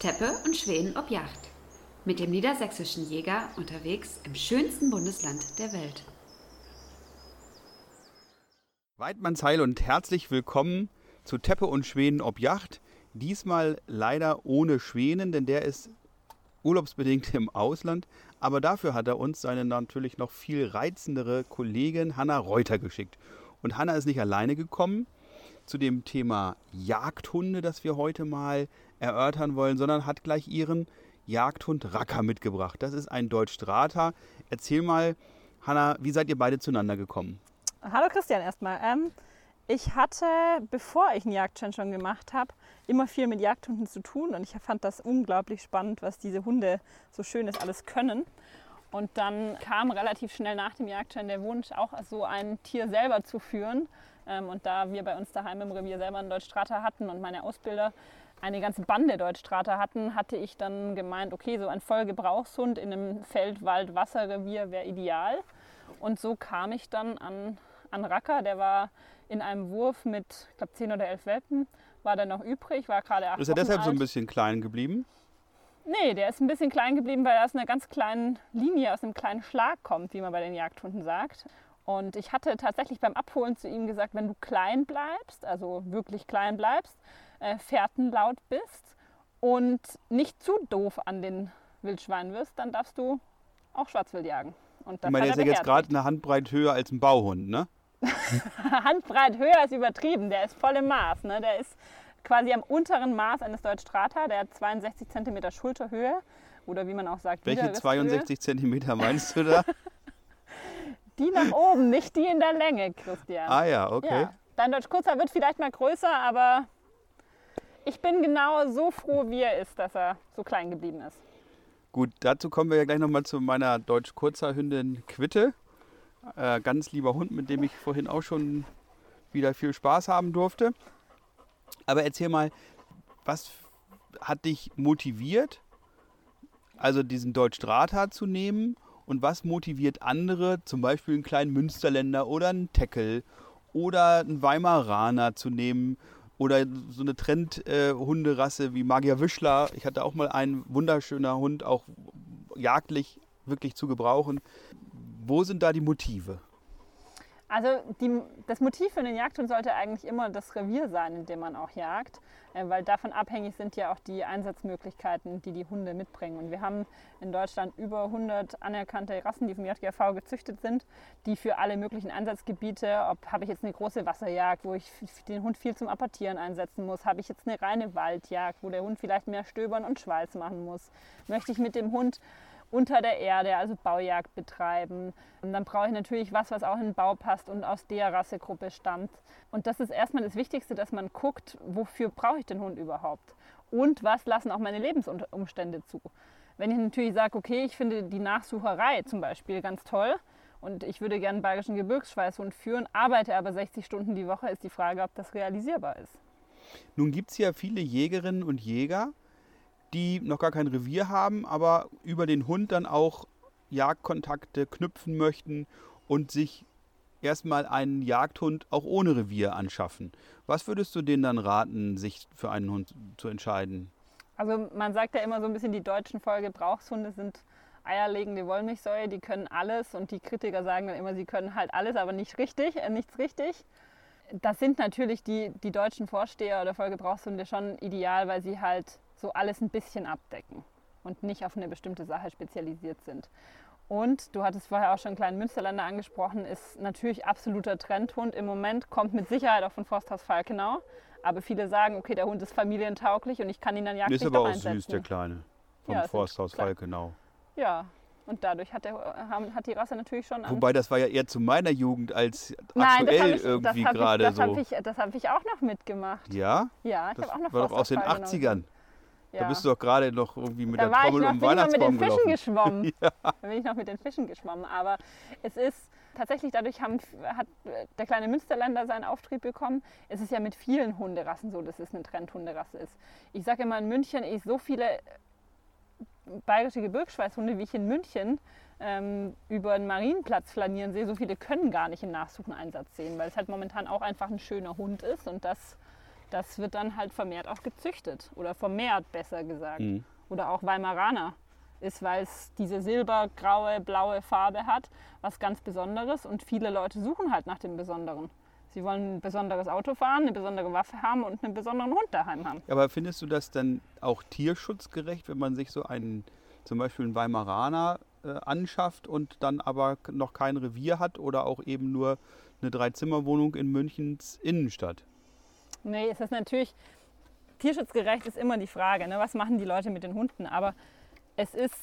Teppe und Schweden ob Yacht. Mit dem niedersächsischen Jäger unterwegs im schönsten Bundesland der Welt. Weidmannsheil und herzlich willkommen zu Teppe und Schweden ob Yacht. Diesmal leider ohne Schweden, denn der ist urlaubsbedingt im Ausland. Aber dafür hat er uns seine natürlich noch viel reizendere Kollegin Hanna Reuter geschickt. Und Hanna ist nicht alleine gekommen zu dem Thema Jagdhunde, das wir heute mal erörtern wollen, sondern hat gleich ihren Jagdhund Racker mitgebracht. Das ist ein Deutsch-Strata. Erzähl mal, Hanna, wie seid ihr beide zueinander gekommen? Hallo Christian erstmal. Ähm, ich hatte, bevor ich einen Jagdschein schon gemacht habe, immer viel mit Jagdhunden zu tun und ich fand das unglaublich spannend, was diese Hunde so schönes alles können. Und dann kam relativ schnell nach dem Jagdschein der Wunsch, auch so ein Tier selber zu führen. Ähm, und da wir bei uns daheim im Revier selber einen Deutschstrater hatten und meine Ausbilder eine ganze Bande Deutschstrater hatten, hatte ich dann gemeint, okay, so ein Vollgebrauchshund in einem Feld-, Wald-, Wasserrevier wäre ideal. Und so kam ich dann an, an Racker, der war in einem Wurf mit, ich glaube, 10 oder 11 Welpen, war dann noch übrig, war gerade acht Ist er deshalb alt. so ein bisschen klein geblieben? Nee, der ist ein bisschen klein geblieben, weil er aus einer ganz kleinen Linie, aus einem kleinen Schlag kommt, wie man bei den Jagdhunden sagt. Und ich hatte tatsächlich beim Abholen zu ihm gesagt, wenn du klein bleibst, also wirklich klein bleibst, äh, fährtenlaut bist und nicht zu doof an den Wildschweinen wirst, dann darfst du auch Schwarzwild jagen. Und das ich meine, der ist ja jetzt gerade eine Handbreit höher als ein Bauhund, ne? Handbreit höher ist übertrieben, der ist voll im Maß. Ne? Der ist quasi am unteren Maß eines Deutsch Strata, der hat 62 cm Schulterhöhe oder wie man auch sagt, Welche Widerrisshöhe. 62 Zentimeter meinst du da? Die nach oben, nicht die in der Länge, Christian. ah ja, okay. Ja. Dein Deutsch Kurzer wird vielleicht mal größer, aber ich bin genau so froh, wie er ist, dass er so klein geblieben ist. Gut, dazu kommen wir ja gleich nochmal zu meiner deutsch-kurzer Hündin Quitte. Äh, ganz lieber Hund, mit dem ich vorhin auch schon wieder viel Spaß haben durfte. Aber erzähl mal, was hat dich motiviert, also diesen Deutsch-Drata zu nehmen? Und was motiviert andere, zum Beispiel einen kleinen Münsterländer oder einen Teckel oder einen Weimaraner zu nehmen? Oder so eine Trend-Hunderasse wie Magier Wischler. Ich hatte auch mal einen wunderschöner Hund, auch jagdlich wirklich zu gebrauchen. Wo sind da die Motive? Also die, das Motiv für den Jagdhund sollte eigentlich immer das Revier sein, in dem man auch jagt, äh, weil davon abhängig sind ja auch die Einsatzmöglichkeiten, die die Hunde mitbringen. Und wir haben in Deutschland über 100 anerkannte Rassen, die vom JGV gezüchtet sind, die für alle möglichen Einsatzgebiete, ob habe ich jetzt eine große Wasserjagd, wo ich den Hund viel zum Apportieren einsetzen muss, habe ich jetzt eine reine Waldjagd, wo der Hund vielleicht mehr stöbern und Schweiß machen muss, möchte ich mit dem Hund unter der Erde, also Baujagd betreiben. Und dann brauche ich natürlich was, was auch in den Bau passt und aus der Rassegruppe stammt. Und das ist erstmal das Wichtigste, dass man guckt, wofür brauche ich den Hund überhaupt? Und was lassen auch meine Lebensumstände zu? Wenn ich natürlich sage, okay, ich finde die Nachsucherei zum Beispiel ganz toll und ich würde gerne einen bayerischen Gebirgsschweißhund führen, arbeite aber 60 Stunden die Woche, ist die Frage, ob das realisierbar ist. Nun gibt es ja viele Jägerinnen und Jäger, die noch gar kein Revier haben, aber über den Hund dann auch Jagdkontakte knüpfen möchten und sich erstmal einen Jagdhund auch ohne Revier anschaffen. Was würdest du denen dann raten, sich für einen Hund zu entscheiden? Also man sagt ja immer so ein bisschen, die deutschen Vollgebrauchshunde sind eierlegende Wollmilchsäue, die können alles und die Kritiker sagen dann immer, sie können halt alles, aber nicht richtig, äh, nichts richtig. Das sind natürlich die, die deutschen Vorsteher oder Vollgebrauchshunde schon ideal, weil sie halt so alles ein bisschen abdecken und nicht auf eine bestimmte Sache spezialisiert sind. Und du hattest vorher auch schon einen kleinen Münsterländer angesprochen, ist natürlich absoluter Trendhund. Im Moment kommt mit Sicherheit auch von Forsthaus Falkenau. Aber viele sagen, okay, der Hund ist familientauglich und ich kann ihn dann jagdlich ist aber auch einsetzen. süß, der Kleine. Vom Ja, Forsthaus. Falkenau. Ja, und dadurch hat, der, hat die Rasse natürlich schon. Wobei, das war ja eher zu meiner Jugend als Nein, das aktuell habe ich, irgendwie das gerade das so. ich, das hab ich auch noch mitgemacht. ja, Ja, ich das habe auch noch war doch aus den Forsthaus 80ern. Ja. Da bist du doch gerade noch irgendwie mit da der Trommel um bin ich noch mit Weihnachtsbaum den Fischen gelaufen. geschwommen. Da bin ich noch mit den Fischen geschwommen. Aber es ist tatsächlich, dadurch haben, hat der kleine Münsterländer seinen Auftrieb bekommen. Es ist ja mit vielen Hunderassen so, dass es eine Trendhunderasse ist. Ich sage immer in München, ich so viele bayerische Gebirgsschweißhunde, wie ich in München ähm, über den Marienplatz flanieren sehe, so viele können gar nicht in Nachsucheneinsatz sehen, weil es halt momentan auch einfach ein schöner Hund ist und das das wird dann halt vermehrt auch gezüchtet oder vermehrt besser gesagt. Mhm. Oder auch Weimaraner ist, weil es diese silbergraue, blaue Farbe hat, was ganz Besonderes und viele Leute suchen halt nach dem Besonderen. Sie wollen ein besonderes Auto fahren, eine besondere Waffe haben und einen besonderen Hund daheim haben. Aber findest du das dann auch tierschutzgerecht, wenn man sich so einen, zum Beispiel einen Weimaraner äh, anschafft und dann aber noch kein Revier hat oder auch eben nur eine Dreizimmerwohnung in Münchens Innenstadt? Nee, es ist natürlich, tierschutzgerecht ist immer die Frage, ne? was machen die Leute mit den Hunden? Aber es ist,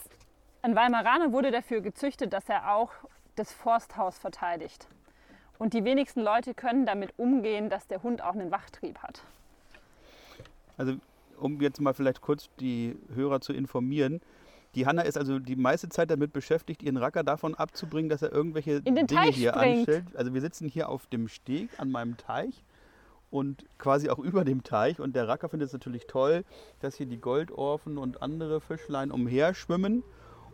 ein Weimaraner wurde dafür gezüchtet, dass er auch das Forsthaus verteidigt. Und die wenigsten Leute können damit umgehen, dass der Hund auch einen Wachtrieb hat. Also um jetzt mal vielleicht kurz die Hörer zu informieren. Die Hanna ist also die meiste Zeit damit beschäftigt, ihren Racker davon abzubringen, dass er irgendwelche In den Dinge Teich hier springt. anstellt. Also wir sitzen hier auf dem Steg an meinem Teich und quasi auch über dem Teich. Und der Racker findet es natürlich toll, dass hier die Goldorfen und andere Fischlein umherschwimmen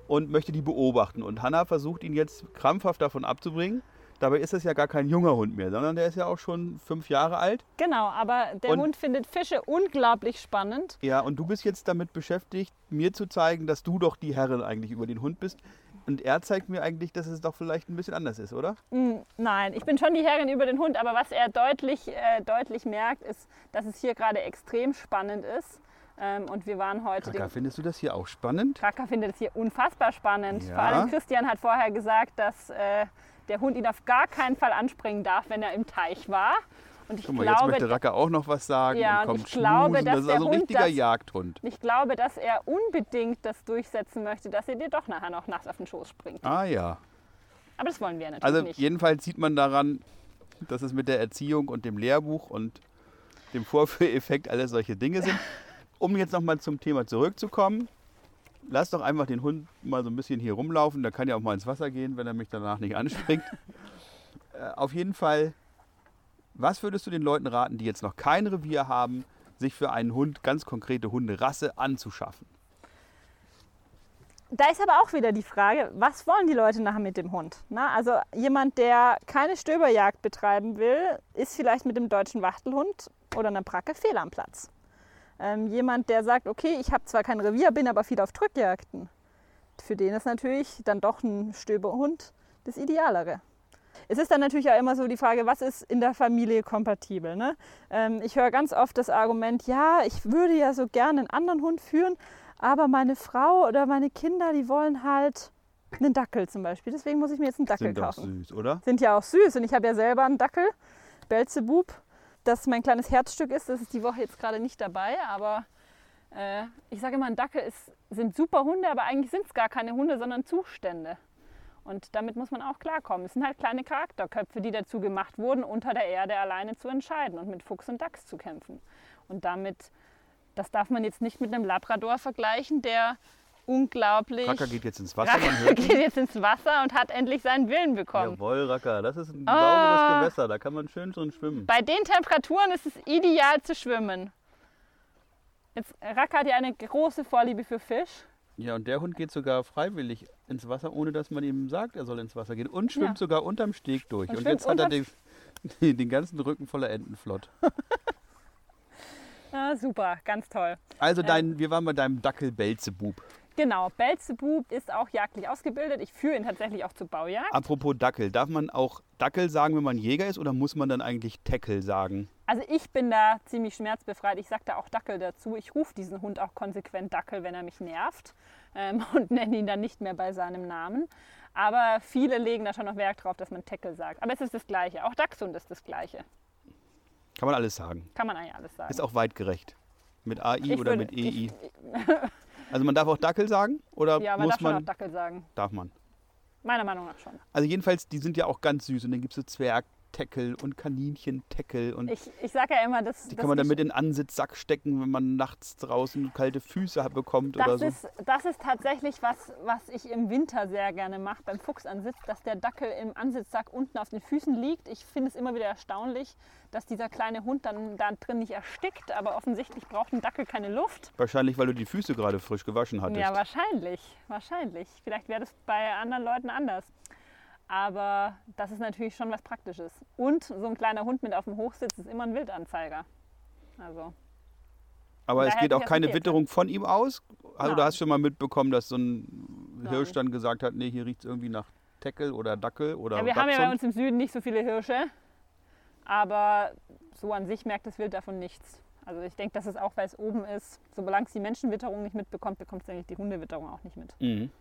und möchte die beobachten. Und Hanna versucht ihn jetzt krampfhaft davon abzubringen. Dabei ist es ja gar kein junger Hund mehr, sondern der ist ja auch schon fünf Jahre alt. Genau, aber der Und- Hund findet Fische unglaublich spannend. Ja, und du bist jetzt damit beschäftigt, mir zu zeigen, dass du doch die Herrin eigentlich über den Hund bist. Und er zeigt mir eigentlich, dass es doch vielleicht ein bisschen anders ist, oder? Mm, Nein, ich bin schon die Herrin über den Hund, aber was er deutlich, äh, deutlich merkt, ist, dass es hier gerade extrem spannend ist. Ähm, und wir waren heute. Kaka, findest du das hier auch spannend? Kraka findet es hier unfassbar spannend. Ja. Vor allem Christian hat vorher gesagt, dass äh, der Hund ihn auf gar keinen Fall anspringen darf, wenn er im Teich war. Und ich Guck mal, jetzt glaube, möchte Racker auch noch was sagen Ja, und und kommt ich glaube, schmusen. dass Das ist also ein richtiger das- Jagdhund. ich glaube, dass er unbedingt das durchsetzen möchte, dass er dir doch nachher noch nachts auf den Schoß springt. Ah ja. Aber das wollen wir natürlich Also nicht. jedenfalls sieht man daran, dass es mit der Erziehung und dem Lehrbuch und dem Vorführeffekt alles solche Dinge sind. Um jetzt nochmal zum Thema zurückzukommen, lass doch einfach den Hund mal so ein bisschen hier rumlaufen. Der kann ja auch mal ins Wasser gehen, wenn er mich danach nicht anspringt. äh, auf jeden Fall, was würdest du den Leuten raten, die jetzt noch kein Revier haben, sich für einen Hund ganz konkrete Hunderasse anzuschaffen? Da ist aber auch wieder die Frage, was wollen die Leute nachher mit dem Hund? Na, also jemand, der keine Stöberjagd betreiben will, ist vielleicht mit dem deutschen Wachtelhund oder einer Bracke fehl am Platz. Ähm, jemand, der sagt, okay, ich habe zwar kein Revier, bin aber viel auf Drückjagden. Für den ist natürlich dann doch ein Stöberhund das Idealere. Es ist dann natürlich auch immer so die Frage, was ist in der Familie kompatibel? Ne? Ähm, ich höre ganz oft das Argument, ja, ich würde ja so gerne einen anderen Hund führen, aber meine Frau oder meine Kinder, die wollen halt einen Dackel zum Beispiel. Deswegen muss ich mir jetzt einen Dackel Sind kaufen. süß, oder? Sind ja auch süß und ich habe ja selber einen Dackel, Belzebub, das mein kleines Herzstück ist. Das ist die Woche jetzt gerade nicht dabei, aber äh, ich sage immer, ein Dackel ist, sind super Hunde, aber eigentlich sind es gar keine Hunde, sondern Zustände. Und damit muss man auch klarkommen. Es sind halt kleine Charakterköpfe, die dazu gemacht wurden, unter der Erde alleine zu entscheiden und mit Fuchs und Dachs zu kämpfen. Und damit, das darf man jetzt nicht mit einem Labrador vergleichen, der unglaublich. Racker geht jetzt ins Wasser, man Racker geht jetzt ins Wasser und hat endlich seinen Willen bekommen. Jawohl, Racker, das ist ein Ah. sauberes Gewässer, da kann man schön drin schwimmen. Bei den Temperaturen ist es ideal zu schwimmen. Jetzt, Racker hat ja eine große Vorliebe für Fisch. Ja, und der Hund geht sogar freiwillig ins Wasser, ohne dass man ihm sagt, er soll ins Wasser gehen. Und schwimmt Ja. sogar unterm Steg durch. Und jetzt hat er den, den ganzen Rücken voller Entenflott. Ah, super, ganz toll. Also dein, wir waren bei deinem Dackel Belzebub. Genau, Belzebub ist auch jagdlich ausgebildet. Ich führe ihn tatsächlich auch zur Baujagd. Apropos Dackel, darf man auch Dackel sagen, wenn man Jäger ist, oder muss man dann eigentlich Tackle sagen? Also ich bin da ziemlich schmerzbefreit. Ich sage da auch Dackel dazu. Ich rufe diesen Hund auch konsequent Dackel, wenn er mich nervt ähm, und nenne ihn dann nicht mehr bei seinem Namen. Aber viele legen da schon noch Wert drauf, dass man Tackle sagt. Aber es ist das Gleiche. Auch Dachshund ist das Gleiche. Kann man alles sagen. Kann man eigentlich alles sagen. Ist auch weitgerecht. Mit AI Ich oder würde- mit EI. ich- Also man darf auch Dackel sagen? Oder Ja, man muss darf schon auch man? Dackel sagen. Darf man. Meiner Meinung nach schon. Also jedenfalls, die sind ja auch ganz süß. Und dann gibt es so Zwergteckel und Kaninchenteckel. Und Ich, ich sage ja immer, dass, die dass kann man dann mit in den Ansitzsack stecken, wenn man nachts draußen kalte Füße bekommt oder das so. ist, das ist tatsächlich was, was ich im Winter sehr gerne mache beim Fuchsansitz, dass der Dackel im Ansitzsack unten auf den Füßen liegt. Ich finde es immer wieder erstaunlich, dass dieser kleine Hund dann da drin nicht erstickt, aber offensichtlich braucht ein Dackel keine Luft. Wahrscheinlich, weil du die Füße gerade frisch gewaschen hattest. Ja, wahrscheinlich, wahrscheinlich. Vielleicht wäre das bei anderen Leuten anders. Aber das ist natürlich schon was Praktisches. Und so ein kleiner Hund mit auf dem Hochsitz ist immer ein Wildanzeiger. Also Aber es geht auch keine. Witterung von ihm aus? Also du hast schon mal mitbekommen, dass so ein Nein. Hirsch dann gesagt hat, nee, hier riecht es irgendwie nach Teckel oder Dackel oder ja, wir haben ja bei Dachshund? uns im Süden nicht so viele Hirsche, aber so an sich merkt das Wild davon nichts. Also ich denke, dass es auch, weil es oben ist, solange es die Menschenwitterung nicht mitbekommt, bekommt es eigentlich die Hundewitterung auch nicht mit. Mhm.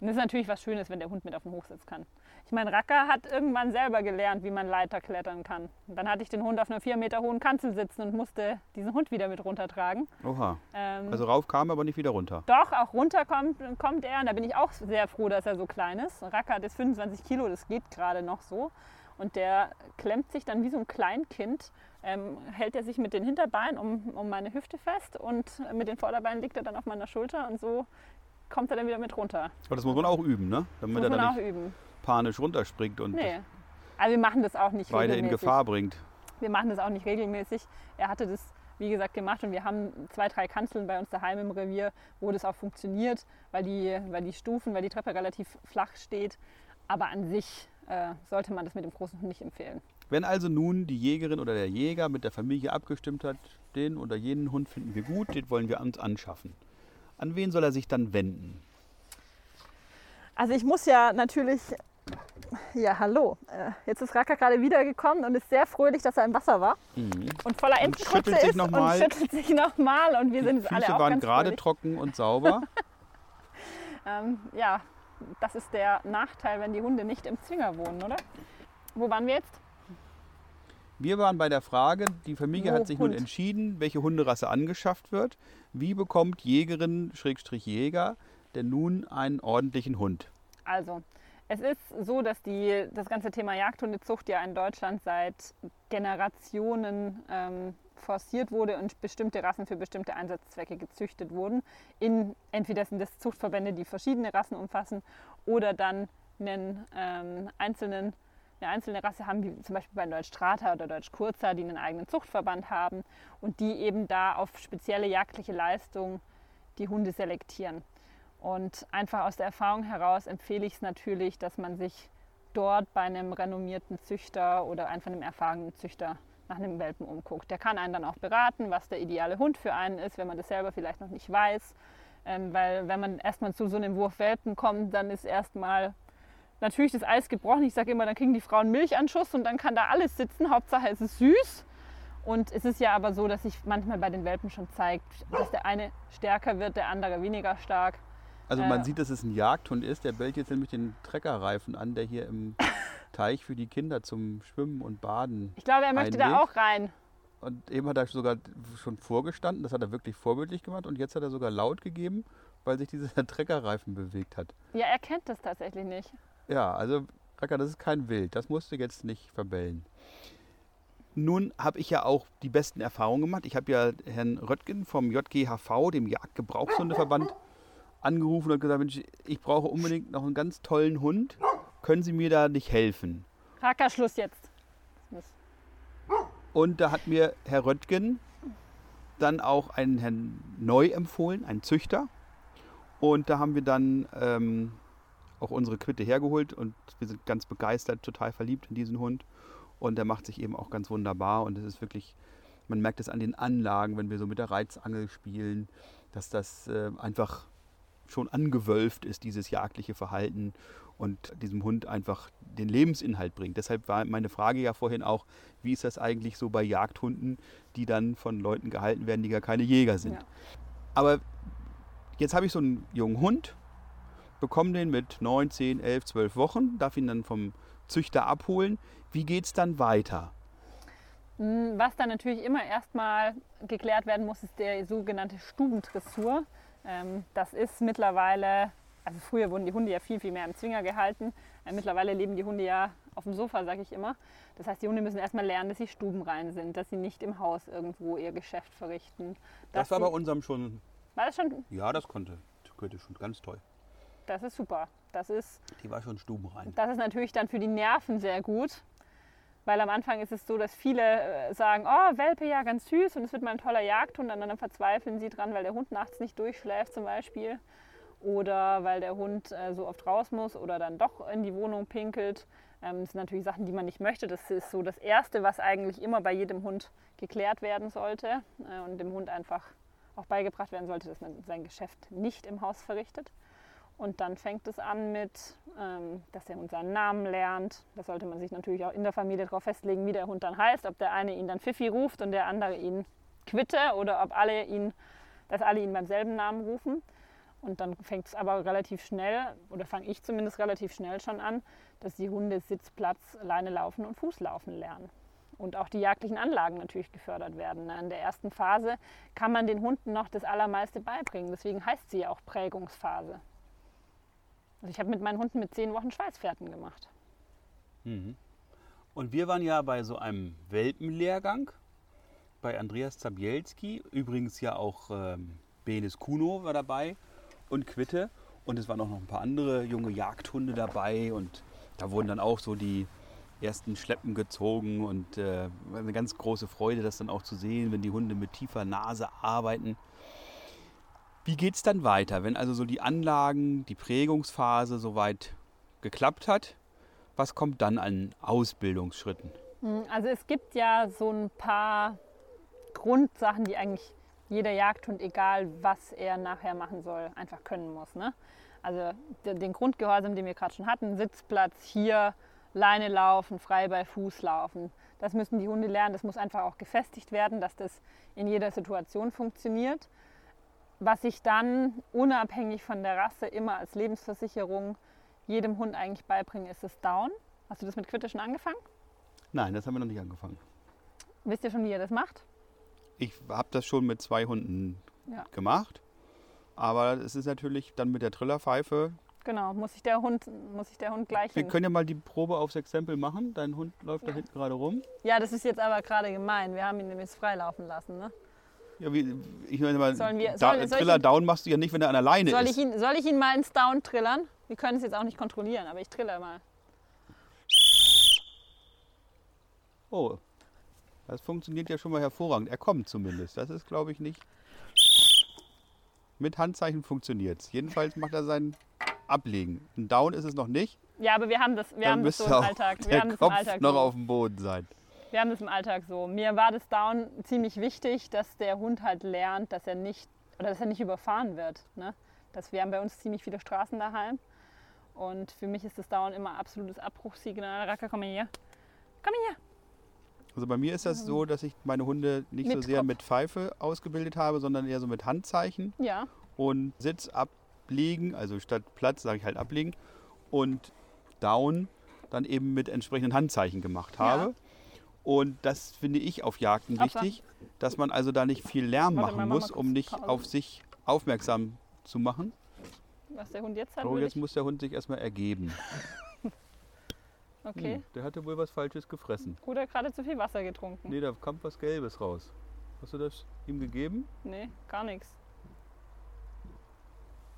Und das ist natürlich was Schönes, wenn der Hund mit auf den Hochsitz kann. Ich meine, Racker hat irgendwann selber gelernt, wie man Leiter klettern kann. Und dann hatte ich den Hund auf einer vier Meter hohen Kanzel sitzen und musste diesen Hund wieder mit runtertragen. Oha. Ähm, Also rauf kam, aber nicht wieder runter. Doch, auch runter kommt, kommt er. Und da bin ich auch sehr froh, dass er so klein ist. Racker hat jetzt 25 Kilo, das geht gerade noch so. Und der klemmt sich dann wie so ein Kleinkind, ähm, hält er sich mit den Hinterbeinen um, um meine Hüfte fest und mit den Vorderbeinen liegt er dann auf meiner Schulter und so kommt er dann wieder mit runter. Aber das muss man auch üben, ne? Damit Muss er man dann auch nicht üben. panisch runterspringt und Nee. Also wir machen das auch nicht beide in. Gefahr bringt. Wir machen das auch nicht regelmäßig. Er hatte das, wie gesagt, gemacht und wir haben zwei, drei Kanzeln bei uns daheim im Revier, wo das auch funktioniert, weil die, weil die Stufen, weil die Treppe relativ flach steht. Aber an sich äh, sollte man das mit dem großen Hund nicht empfehlen. Wenn also nun die Jägerin oder der Jäger mit der Familie abgestimmt hat, den oder jenen Hund finden wir gut, den wollen wir uns anschaffen. An wen soll er sich dann wenden? Also ich muss ja natürlich. Ja, hallo. Äh, Jetzt ist Raka gerade wiedergekommen und ist sehr fröhlich, dass er im Wasser war und voller sich ist noch und mal. schüttelt sich nochmal und wir sind jetzt alle Füße auch waren ganz gerade fröhlich. trocken und sauber. Ähm, ja, das ist der Nachteil, wenn die Hunde nicht im Zwinger wohnen, oder? Wo waren wir jetzt? Wir waren bei der Frage, die Familie hat sich nun Hund? entschieden, welche Hunderasse angeschafft wird. Wie bekommt Jägerin, Schrägstrich Jäger, denn nun einen ordentlichen Hund? Also, es ist so, dass die, das ganze Thema Jagdhundezucht ja in Deutschland seit Generationen ähm, forciert wurde und bestimmte Rassen für bestimmte Einsatzzwecke gezüchtet wurden. In, entweder sind das Zuchtverbände, die verschiedene Rassen umfassen, oder dann einen ähm, einzelnen, eine einzelne Rasse haben, wie zum Beispiel bei Deutsch Strata oder Deutsch Kurzer, die einen eigenen Zuchtverband haben und die eben da auf spezielle jagdliche Leistungen die Hunde selektieren. Und einfach aus der Erfahrung heraus empfehle ich es natürlich, dass man sich dort bei einem renommierten Züchter oder einfach einem erfahrenen Züchter nach einem Welpen umguckt. Der kann einen dann auch beraten, was der ideale Hund für einen ist, wenn man das selber vielleicht noch nicht weiß. Ähm, weil wenn man erstmal zu so einem Wurf Welpen kommt, dann ist erstmal natürlich das Eis gebrochen. Ich sage immer, dann kriegen die Frauen Milchanschuss und dann kann da alles sitzen. Hauptsache es ist süß. Und es ist ja aber so, dass sich manchmal bei den Welpen schon zeigt, dass der eine stärker wird, der andere weniger stark. Also man Äh. sieht, dass es ein Jagdhund ist. Der bellt jetzt nämlich den Treckerreifen an, der hier im Teich für die Kinder zum Schwimmen und Baden. Ich glaube, er möchte da Einweg. auch rein. Und eben hat er sogar schon vorgestanden. Das hat er wirklich vorbildlich gemacht. Und jetzt hat er sogar laut gegeben, weil sich dieser Treckerreifen bewegt hat. Ja, er kennt das tatsächlich nicht. Ja, also Racker, das ist kein Wild. Das musst du jetzt nicht verbellen. Nun habe ich ja auch die besten Erfahrungen gemacht. Ich habe ja Herrn Röttgen vom JGHV, dem Jagdgebrauchshundeverband, angerufen und gesagt, Mensch, ich brauche unbedingt noch einen ganz tollen Hund. Können Sie mir da nicht helfen? Racker, Schluss jetzt. Und da hat mir Herr Röttgen dann auch einen Herrn Neu empfohlen, einen Züchter. Und da haben wir dann ähm, auch unsere Quitte hergeholt und wir sind ganz begeistert, total verliebt in diesen Hund. Und der macht sich eben auch ganz wunderbar und es ist wirklich, man merkt es an den Anlagen, wenn wir so mit der Reizangel spielen, dass das äh, einfach schon angewölft ist, dieses jagdliche Verhalten und diesem Hund einfach den Lebensinhalt bringt. Deshalb war meine Frage ja vorhin auch, wie ist das eigentlich so bei Jagdhunden, die dann von Leuten gehalten werden, die gar keine Jäger sind. Ja. Aber jetzt habe ich so einen jungen Hund, bekomme den mit 9, 10, 11, 12 Wochen, darf ihn dann vom Züchter abholen. Wie geht es dann weiter? Mm, Was dann natürlich immer erstmal geklärt werden muss, ist der sogenannte Stubendressur. Ähm, Das ist mittlerweile, also früher wurden die Hunde ja viel, viel mehr im Zwinger gehalten. Äh, Mittlerweile leben die Hunde ja auf dem Sofa, sage ich immer. Das heißt, die Hunde müssen erstmal lernen, dass sie stubenrein sind, dass sie nicht im Haus irgendwo ihr Geschäft verrichten. Das war bei unserem schon, War das schon? ja, das konnte, könnte schon ganz toll. Das ist super. Das ist Die war schon stubenrein. Das ist natürlich dann für die Nerven sehr gut, weil am Anfang ist es so, dass viele äh, sagen, oh, Welpe ja ganz süß und es wird mal ein toller Jagdhund und dann verzweifeln sie dran, weil der Hund nachts nicht durchschläft zum Beispiel oder weil der Hund äh, so oft raus muss oder dann doch in die Wohnung pinkelt. Ähm, das sind natürlich Sachen, die man nicht möchte. Das ist so das Erste, was eigentlich immer bei jedem Hund geklärt werden sollte äh, und dem Hund einfach auch beigebracht werden sollte, dass man sein Geschäft nicht im Haus verrichtet. Und dann fängt es an mit, ähm, dass der Hund seinen Namen lernt. Da sollte man sich natürlich auch in der Familie darauf festlegen, wie der Hund dann heißt. Ob der eine ihn dann Pfiffi ruft und der andere ihn Quitte oder ob alle ihn, dass alle ihn beim selben Namen rufen. Und dann fängt es aber relativ schnell, oder fange ich zumindest relativ schnell schon an, dass die Hunde Sitzplatz, Leine laufen und Fußlaufen lernen. Und auch die jagdlichen Anlagen natürlich gefördert werden. In der ersten Phase kann man den Hunden noch das Allermeiste beibringen. Deswegen heißt sie ja auch Prägungsphase. Also ich habe mit meinen Hunden mit zehn Wochen Schweißpferden gemacht. Mhm. Und wir waren ja bei so einem Welpenlehrgang bei Andreas Zabielski. Übrigens ja auch ähm, Benes Kuno war dabei und Quitte. Und es waren auch noch ein paar andere junge Jagdhunde dabei. Und da wurden dann auch so die ersten Schleppen gezogen. Und äh, eine ganz große Freude, das dann auch zu sehen, wenn die Hunde mit tiefer Nase arbeiten. Wie geht es dann weiter, wenn also so die Anlagen, die Prägungsphase soweit geklappt hat? Was kommt dann an Ausbildungsschritten? Hm, also es gibt ja so ein paar Grundsachen, die eigentlich jeder Jagdhund, egal was er nachher machen soll, einfach können muss. Ne? Also den Grundgehorsam, den wir gerade schon hatten, Sitzplatz hier, Leine laufen, frei bei Fuß laufen. Das müssen die Hunde lernen. Das muss einfach auch gefestigt werden, dass das in jeder Situation funktioniert was ich dann unabhängig von der Rasse immer als Lebensversicherung jedem Hund eigentlich beibringe, ist das Down. Hast du das mit Quitte schon angefangen? Nein, das haben wir noch nicht angefangen. Wisst ihr schon, wie ihr das macht? Ich habe das schon mit zwei Hunden ja. gemacht. Aber es ist natürlich dann mit der Trillerpfeife. Genau, muss sich der Hund, muss sich der Hund gleich. Wir hin. können ja mal die Probe aufs Exempel machen. Dein Hund läuft ja. da hinten gerade rum. Ja, das ist jetzt aber gerade gemein. Wir haben ihn nämlich freilaufen lassen. Ne? Ja, wie, ich meine mal, wir, soll, da, Triller Down machst du ja nicht, wenn er an alleine soll ist. Ich ihn, soll ich ihn mal ins Down trillern? Wir können es jetzt auch nicht kontrollieren, aber ich trille mal. Oh, das funktioniert ja schon mal hervorragend. Er kommt zumindest. Das ist, glaube ich, nicht. Mit Handzeichen funktioniert es. Jedenfalls macht er sein Ablegen. Ein Down ist es noch nicht. Ja, aber wir haben das, wir haben das so im Alltag. Wir der haben das Kopf im Alltag noch auf dem Boden sein. Wir haben das im Alltag so. Mir war das Down ziemlich wichtig, dass der Hund halt lernt, dass er nicht oder dass er nicht überfahren wird. Ne? Das, wir haben bei uns ziemlich viele Straßen daheim. Und für mich ist das Down immer absolutes Abbruchssignal. Raka, komm hier. Komm hier. Also bei mir ist das so, dass ich meine Hunde nicht mit so sehr Kopf. mit Pfeife ausgebildet habe, sondern eher so mit Handzeichen. Ja. Und Sitz ablegen, also statt Platz sage ich halt ablegen. Und Down dann eben mit entsprechenden Handzeichen gemacht habe. Ja. Und das finde ich auf Jagden wichtig, dass man also da nicht viel Lärm Warte, machen muss, um nicht Pause. auf sich aufmerksam zu machen. Was der Hund jetzt hat? So, jetzt muss der Hund sich erstmal ergeben. okay. Hm, der hatte wohl was Falsches gefressen. Oder gerade zu viel Wasser getrunken. Nee, da kam was Gelbes raus. Hast du das ihm gegeben? Nee, gar nichts.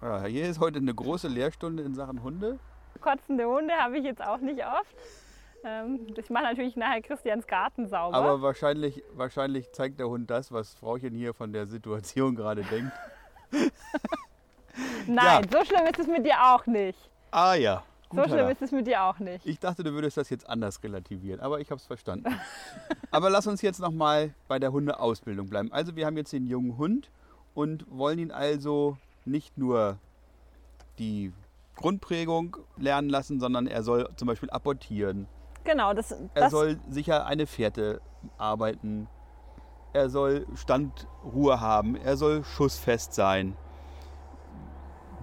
Ja, hier ist heute eine große Lehrstunde in Sachen Hunde. Kotzende Hunde habe ich jetzt auch nicht oft. Ähm, ich mache natürlich nachher Christians Garten sauber. Aber wahrscheinlich, wahrscheinlich zeigt der Hund das, was Frauchen hier von der Situation gerade denkt. Nein, ja. so schlimm ist es mit dir auch nicht. Ah ja. Gut, so schlimm ist es mit dir auch nicht. Ich dachte, du würdest das jetzt anders relativieren, aber ich habe es verstanden. aber lass uns jetzt nochmal bei der Hundeausbildung bleiben. Also wir haben jetzt den jungen Hund und wollen ihn also nicht nur die Grundprägung lernen lassen, sondern er soll zum Beispiel apportieren, Genau, das, das Er soll sicher eine Fährte arbeiten. Er soll Standruhe haben. Er soll schussfest sein.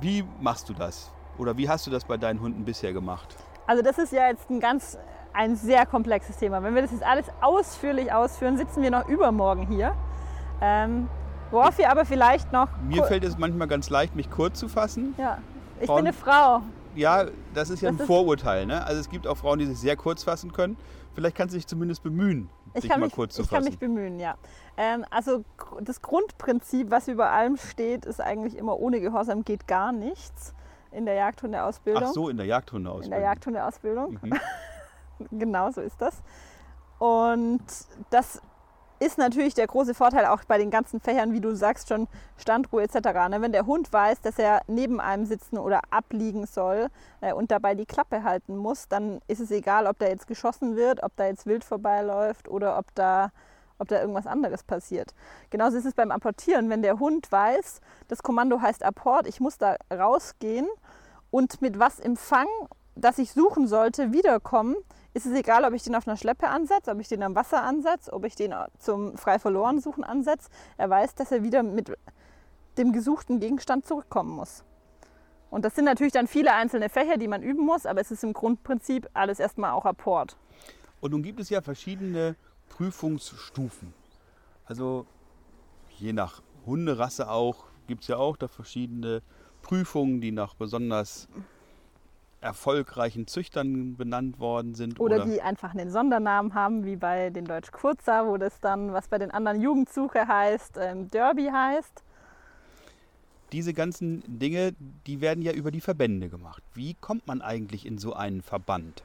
Wie machst du das? Oder wie hast du das bei deinen Hunden bisher gemacht? Also das ist ja jetzt ein ganz ein sehr komplexes Thema. Wenn wir das jetzt alles ausführlich ausführen, sitzen wir noch übermorgen hier. Ähm, worauf wir aber vielleicht noch. Mir fällt es manchmal ganz leicht, mich kurz zu fassen. Ja, ich bin eine Frau ja, das ist ja das ein Vorurteil. Ne? Also es gibt auch Frauen, die sich sehr kurz fassen können. Vielleicht kannst du dich zumindest bemühen, dich mal mich, kurz zu ich fassen. Ich kann mich bemühen, ja. Ähm, also das Grundprinzip, was über allem steht, ist eigentlich immer, ohne Gehorsam geht gar nichts in der Jagdhundeausbildung. Ach so, in der Jagdhundeausbildung. In der Jagdhundeausbildung. Mhm. genau so ist das. Und das ist natürlich der große Vorteil auch bei den ganzen Fächern, wie du sagst, schon Standruhe etc. Ne? Wenn der Hund weiß, dass er neben einem sitzen oder abliegen soll äh, und dabei die Klappe halten muss, dann ist es egal, ob da jetzt geschossen wird, ob da jetzt wild vorbeiläuft oder ob da, ob da irgendwas anderes passiert. Genauso ist es beim Apportieren. Wenn der Hund weiß, das Kommando heißt Apport, ich muss da rausgehen und mit was im Fang, das ich suchen sollte, wiederkommen, ist es egal, ob ich den auf einer Schleppe ansetze, ob ich den am Wasser ansetze, ob ich den zum frei verloren suchen ansetze. Er weiß, dass er wieder mit dem gesuchten Gegenstand zurückkommen muss. Und das sind natürlich dann viele einzelne Fächer, die man üben muss, aber es ist im Grundprinzip alles erstmal auch Apport. Und nun gibt es ja verschiedene Prüfungsstufen. Also je nach Hunderasse auch gibt es ja auch da verschiedene Prüfungen, die nach besonders erfolgreichen Züchtern benannt worden sind. Oder, oder, die einfach einen Sondernamen haben, wie bei den Deutsch Kurzer, wo das dann, was bei den anderen Jugendsuche heißt, ähm, Derby heißt. Diese ganzen Dinge, die werden ja über die Verbände gemacht. Wie kommt man eigentlich in so einen Verband?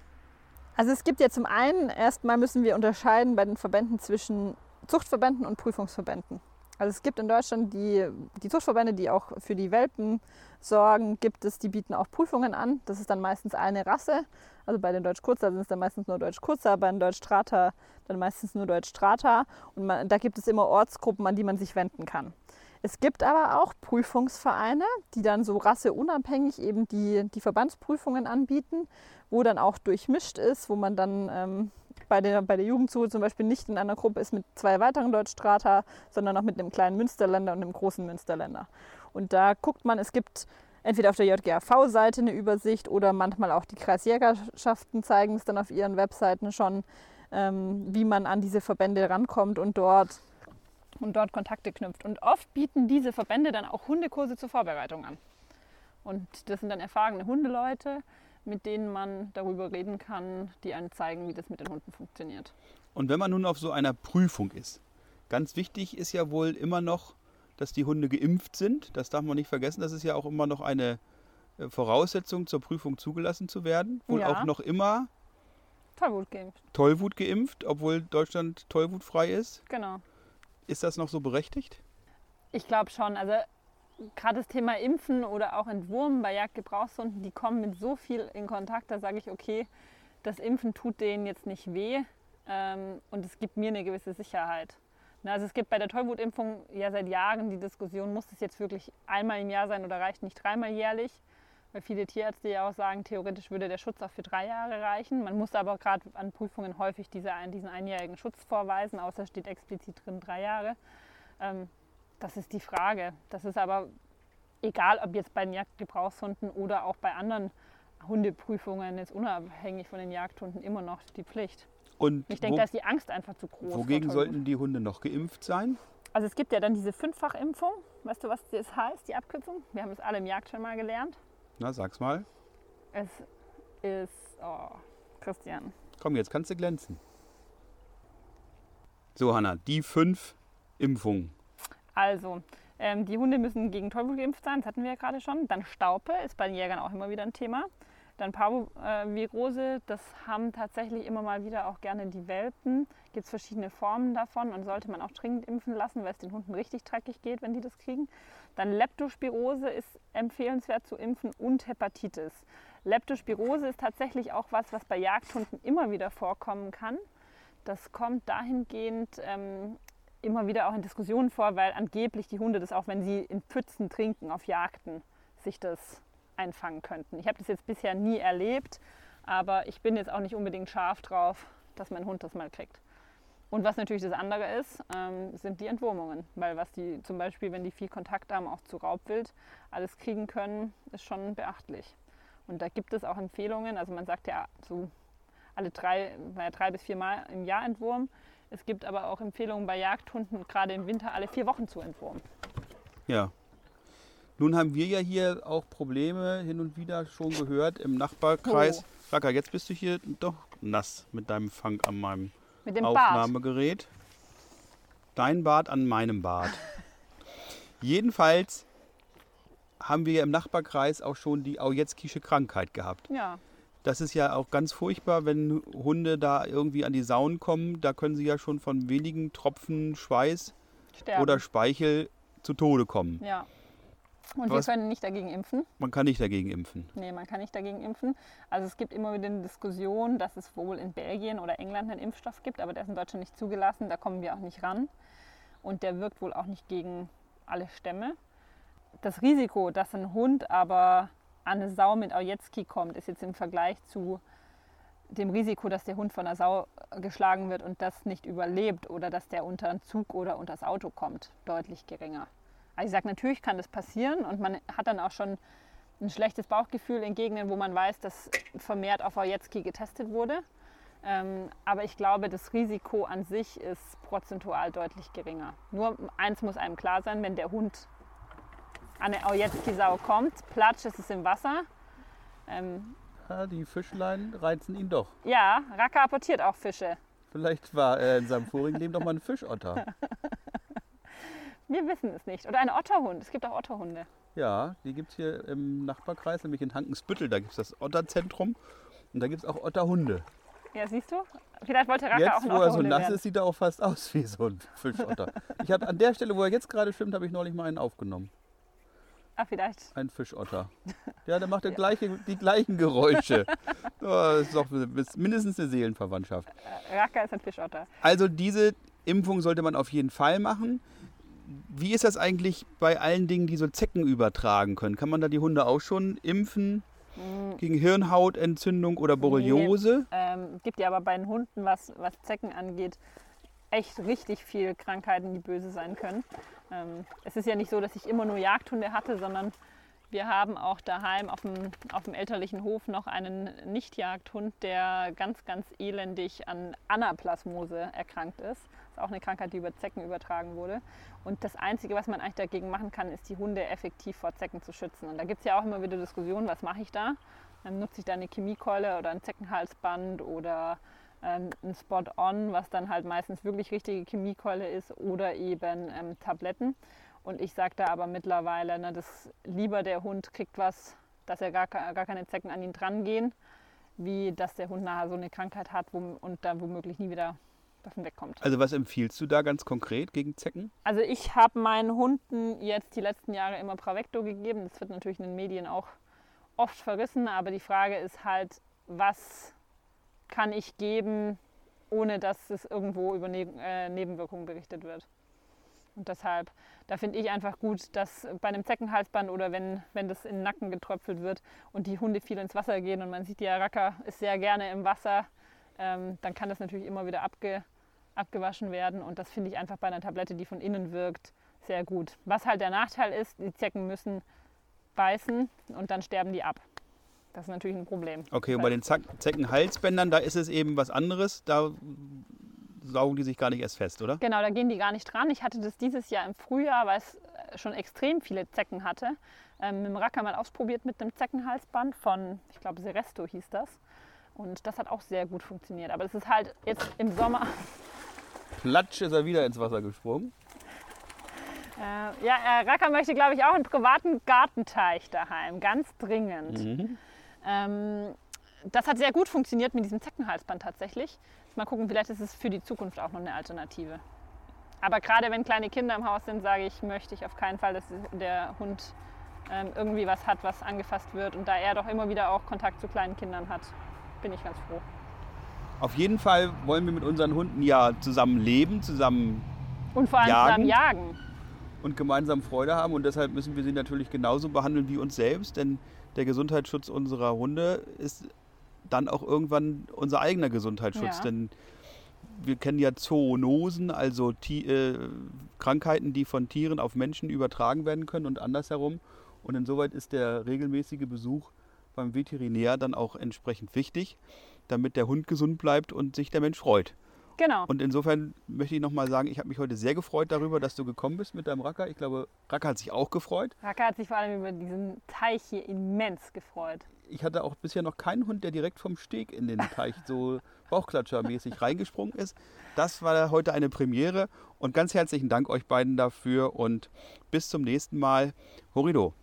Also es gibt ja zum einen, erstmal müssen wir unterscheiden bei den Verbänden zwischen Zuchtverbänden und Prüfungsverbänden. Also es gibt in Deutschland die, die Zuchtverbände, die auch für die Welpen sorgen, gibt es, die bieten auch Prüfungen an. Das ist dann meistens eine Rasse. Also bei den Deutsch Kurzer sind es dann meistens nur Deutsch Kurzer, bei den Deutsch Strata dann meistens nur Deutsch Strata. Und man, da gibt es immer Ortsgruppen, an die man sich wenden kann. Es gibt aber auch Prüfungsvereine, die dann so rasseunabhängig eben die, die Verbandsprüfungen anbieten, wo dann auch durchmischt ist, wo man dann ähm, bei der, bei der Jugendsuche zum Beispiel nicht in einer Gruppe ist mit zwei weiteren Deutschstrata, sondern auch mit einem kleinen Münsterländer und einem großen Münsterländer. Und da guckt man, es gibt entweder auf der JGAV-Seite eine Übersicht oder manchmal auch die Kreisjägerschaften zeigen es dann auf ihren Webseiten schon, ähm, wie man an diese Verbände rankommt und dort, und dort Kontakte knüpft. Und oft bieten diese Verbände dann auch Hundekurse zur Vorbereitung an. Und das sind dann erfahrene Hundeleute, mit denen man darüber reden kann, die einem zeigen, wie das mit den Hunden funktioniert. Und wenn man nun auf so einer Prüfung ist, ganz wichtig ist ja wohl immer noch, dass die Hunde geimpft sind. Das darf man nicht vergessen. Das ist ja auch immer noch eine äh, Voraussetzung zur Prüfung zugelassen zu werden. Wohl ja. auch noch immer Tollwut geimpft. Tollwut geimpft, obwohl Deutschland tollwutfrei ist. Genau. Ist das noch so berechtigt? Ich glaube schon. Also gerade das Thema Impfen oder auch Entwurmen bei Jagdgebrauchshunden, die kommen mit so viel in Kontakt, da sage ich, okay, das Impfen tut denen jetzt nicht weh ähm, und es gibt mir eine gewisse Sicherheit. Na, also es gibt bei der Tollwutimpfung ja seit Jahren die Diskussion, muss es jetzt wirklich einmal im Jahr sein oder reicht nicht dreimal jährlich? Weil viele Tierärzte ja auch sagen, theoretisch würde der Schutz auch für drei Jahre reichen. Man muss aber gerade an Prüfungen häufig diese, diesen einjährigen Schutz vorweisen, außer steht explizit drin drei Jahre. Ähm, das ist die Frage. Das ist aber egal, ob jetzt bei den Jagdgebrauchshunden oder auch bei anderen Hundeprüfungen, jetzt unabhängig von den Jagdhunden, immer noch die Pflicht. Und ich denke, da ist die Angst einfach zu groß. Wogegen sollten die Hunde noch geimpft sein? Also es gibt ja dann diese Fünffachimpfung. Weißt du, was das heißt, die Abkürzung? Wir haben es alle im Jagd schon mal gelernt. Na, sag's mal. Es ist, oh, Christian. Komm, jetzt kannst du glänzen. So, Hanna, die fünf Impfungen. Also, ähm, die Hunde müssen gegen Tollwut geimpft sein, das hatten wir ja gerade schon. Dann Staupe ist bei den Jägern auch immer wieder ein Thema. Dann Parvovirose, das haben tatsächlich immer mal wieder auch gerne die Welpen. Gibt es verschiedene Formen davon und sollte man auch dringend impfen lassen, weil es den Hunden richtig dreckig geht, wenn die das kriegen. Dann Leptospirose ist empfehlenswert zu impfen und Hepatitis. Leptospirose ist tatsächlich auch was, was bei Jagdhunden immer wieder vorkommen kann. Das kommt dahingehend ähm, immer wieder auch in Diskussionen vor, weil angeblich die Hunde das auch, wenn sie in Pfützen trinken auf Jagden, sich das einfangen könnten. Ich habe das jetzt bisher nie erlebt, aber ich bin jetzt auch nicht unbedingt scharf drauf, dass mein Hund das mal kriegt. Und was natürlich das andere ist, ähm, sind die Entwurmungen. Weil was die zum Beispiel, wenn die viel Kontakt haben, auch zu Raubwild alles kriegen können, ist schon beachtlich. Und da gibt es auch Empfehlungen. Also man sagt ja so alle drei, drei bis vier Mal im Jahr Entwurm. Es gibt aber auch Empfehlungen bei Jagdhunden, gerade im Winter alle vier Wochen zu entwurmen. Ja. Nun haben wir ja hier auch Probleme hin und wieder schon gehört im Nachbarkreis. Oh. Raka, jetzt bist du hier doch nass mit deinem Fang an meinem Aufnahmegerät. Bart. Dein Bart an meinem Bart. Jedenfalls haben wir ja im Nachbarkreis auch schon die Aujetzkische Krankheit gehabt. Ja. Das ist ja auch ganz furchtbar, wenn Hunde da irgendwie an die Sauen kommen. Da können sie ja schon von wenigen Tropfen Schweiß Sterben. oder Speichel zu Tode kommen. Ja. Und Was- wir können nicht dagegen impfen. Man kann nicht dagegen impfen. Nee, man kann nicht dagegen impfen. Also es gibt immer wieder eine Diskussion, dass es wohl in Belgien oder England einen Impfstoff gibt, aber der ist in Deutschland nicht zugelassen. Da kommen wir auch nicht ran. Und der wirkt wohl auch nicht gegen alle Stämme. Das Risiko, dass ein Hund aber eine Sau mit Aujetski kommt, ist jetzt im Vergleich zu dem Risiko, dass der Hund von einer Sau geschlagen wird und das nicht überlebt oder dass der unter einen Zug oder unter das Auto kommt, deutlich geringer. Also ich sage, natürlich kann das passieren und man hat dann auch schon ein schlechtes Bauchgefühl in Gegenden, wo man weiß, dass vermehrt auf Aujetski getestet wurde. Ähm, aber ich glaube, das Risiko an sich ist prozentual deutlich geringer. Nur eins muss einem klar sein, wenn der Hund eine Aujetski-Sau kommt, platsch ist es im Wasser. Ähm, Ja, die Fischlein reizen ihn doch. ja, Raka apportiert auch Fische. Vielleicht war er in seinem vorigen Leben doch mal ein Fischotter. Wir wissen es nicht. Oder ein Otterhund. Es gibt auch Otterhunde. Ja, die gibt es hier im Nachbarkreis, nämlich in Hankensbüttel. Da gibt es das Otterzentrum und da gibt es auch Otterhunde. Ja, siehst du? Vielleicht wollte Raka auch Jetzt, ein wo er so Otterhunde nass werden. ist, sieht er auch fast aus wie so ein Fischotter. ich hab, an der Stelle, wo er jetzt gerade schwimmt, habe ich neulich mal einen aufgenommen. Ah, vielleicht. Ein Fischotter. Ja, der macht der gleiche, die gleichen Geräusche. Das ist doch mindestens eine Seelenverwandtschaft. Raka ist ein Fischotter. Also diese Impfung sollte man auf jeden Fall machen. Wie ist das eigentlich bei allen Dingen, die so Zecken übertragen können? Kann man da die Hunde auch schon impfen gegen Hirnhautentzündung oder Borreliose? Ähm, gibt ja aber bei den Hunden, was, was Zecken angeht, echt richtig viel Krankheiten, die böse sein können. Ähm, es ist ja nicht so, dass ich immer nur Jagdhunde hatte, sondern wir haben auch daheim auf dem, auf dem elterlichen Hof noch einen Nicht-Jagdhund, der ganz, ganz elendig an Anaplasmose erkrankt ist. Das ist auch eine Krankheit, die über Zecken übertragen wurde. Und das Einzige, was man eigentlich dagegen machen kann, ist die Hunde effektiv vor Zecken zu schützen. Und da gibt es ja auch immer wieder Diskussionen, was mache ich da? Dann nutze ich da eine Chemiekeule oder ein Zeckenhalsband oder ähm, ein Spot-On, was dann halt meistens wirklich richtige Chemiekeule ist oder eben ähm, Tabletten. Und ich sage da aber mittlerweile, ne, dass lieber der Hund kriegt was, dass er gar, gar keine Zecken an ihn dran gehen, wie dass der Hund nachher so eine Krankheit hat wo, und dann womöglich nie wieder davon wegkommt. Also was empfiehlst du da ganz konkret gegen Zecken? Also ich habe meinen Hunden jetzt die letzten Jahre immer Pravecto gegeben. Das wird natürlich in den Medien auch oft verrissen, aber die Frage ist halt, was kann ich geben, ohne dass es irgendwo über ne äh, Nebenwirkungen berichtet wird. Und deshalb, da finde ich einfach gut, dass bei einem Zeckenhalsband oder wenn, wenn das in den Nacken getröpfelt wird und die Hunde viel ins Wasser gehen und man sieht, der Racker ist sehr gerne im Wasser, ähm, dann kann das natürlich immer wieder abge, abgewaschen werden. Und das finde ich einfach bei einer Tablette, die von innen wirkt, sehr gut. Was halt der Nachteil ist, die Zecken müssen beißen und dann sterben die ab. Das ist natürlich ein Problem. Okay, und bei den Zeckenhalsbändern, da ist es eben was anderes. Da saugen die sich gar nicht erst fest, oder? Genau, da gehen die gar nicht dran. Ich hatte das dieses Jahr im Frühjahr, weil es äh, schon extrem viele Zecken hatte, ähm, mit dem Racker mal ausprobiert mit einem Zeckenhalsband von, ich glaube, Seresto hieß das. Und das hat auch sehr gut funktioniert. Aber es ist halt jetzt im Sommer, Platsch ist er wieder ins Wasser gesprungen. äh, ja, äh, Racker möchte, glaube ich, auch einen privaten Gartenteich daheim, ganz dringend. Ähm, das hat sehr gut funktioniert mit diesem Zeckenhalsband tatsächlich. Mal gucken, vielleicht ist es für die Zukunft auch noch eine Alternative. Aber gerade wenn kleine Kinder im Haus sind, sage ich, möchte ich auf keinen Fall, dass der Hund ähm, irgendwie was hat, was angefasst wird. Und da er doch immer wieder auch Kontakt zu kleinen Kindern hat, bin ich ganz froh. Auf jeden Fall wollen wir mit unseren Hunden ja zusammen leben, zusammen Und vor allem Jagen? zusammen jagen. und gemeinsam Freude haben. Und deshalb müssen wir sie natürlich genauso behandeln wie uns selbst, denn der Gesundheitsschutz unserer Hunde ist dann auch irgendwann unser eigener Gesundheitsschutz. Ja. Denn wir kennen ja Zoonosen, also Ti äh, Krankheiten, die von Tieren auf Menschen übertragen werden können und andersherum. Und insoweit ist der regelmäßige Besuch beim Veterinär dann auch entsprechend wichtig, damit der Hund gesund bleibt und sich der Mensch freut. Genau. Und insofern möchte ich nochmal sagen, ich habe mich heute sehr gefreut darüber, dass du gekommen bist mit deinem Racker. Ich glaube, Racker hat sich auch gefreut. Raka hat sich vor allem über diesen Teich hier immens gefreut. Ich hatte auch bisher noch keinen Hund, der direkt vom Steg in den Teich so Bauchklatschermäßig reingesprungen ist. Das war heute eine Premiere und ganz herzlichen Dank euch beiden dafür und bis zum nächsten Mal. Horido.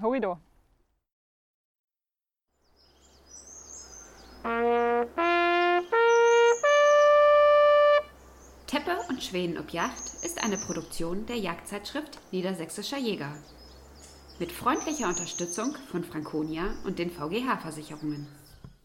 Horido. Und Schweden ob Yacht ist eine Produktion der Jagdzeitschrift Niedersächsischer Jäger. Mit freundlicher Unterstützung von Franconia und den VGH-Versicherungen.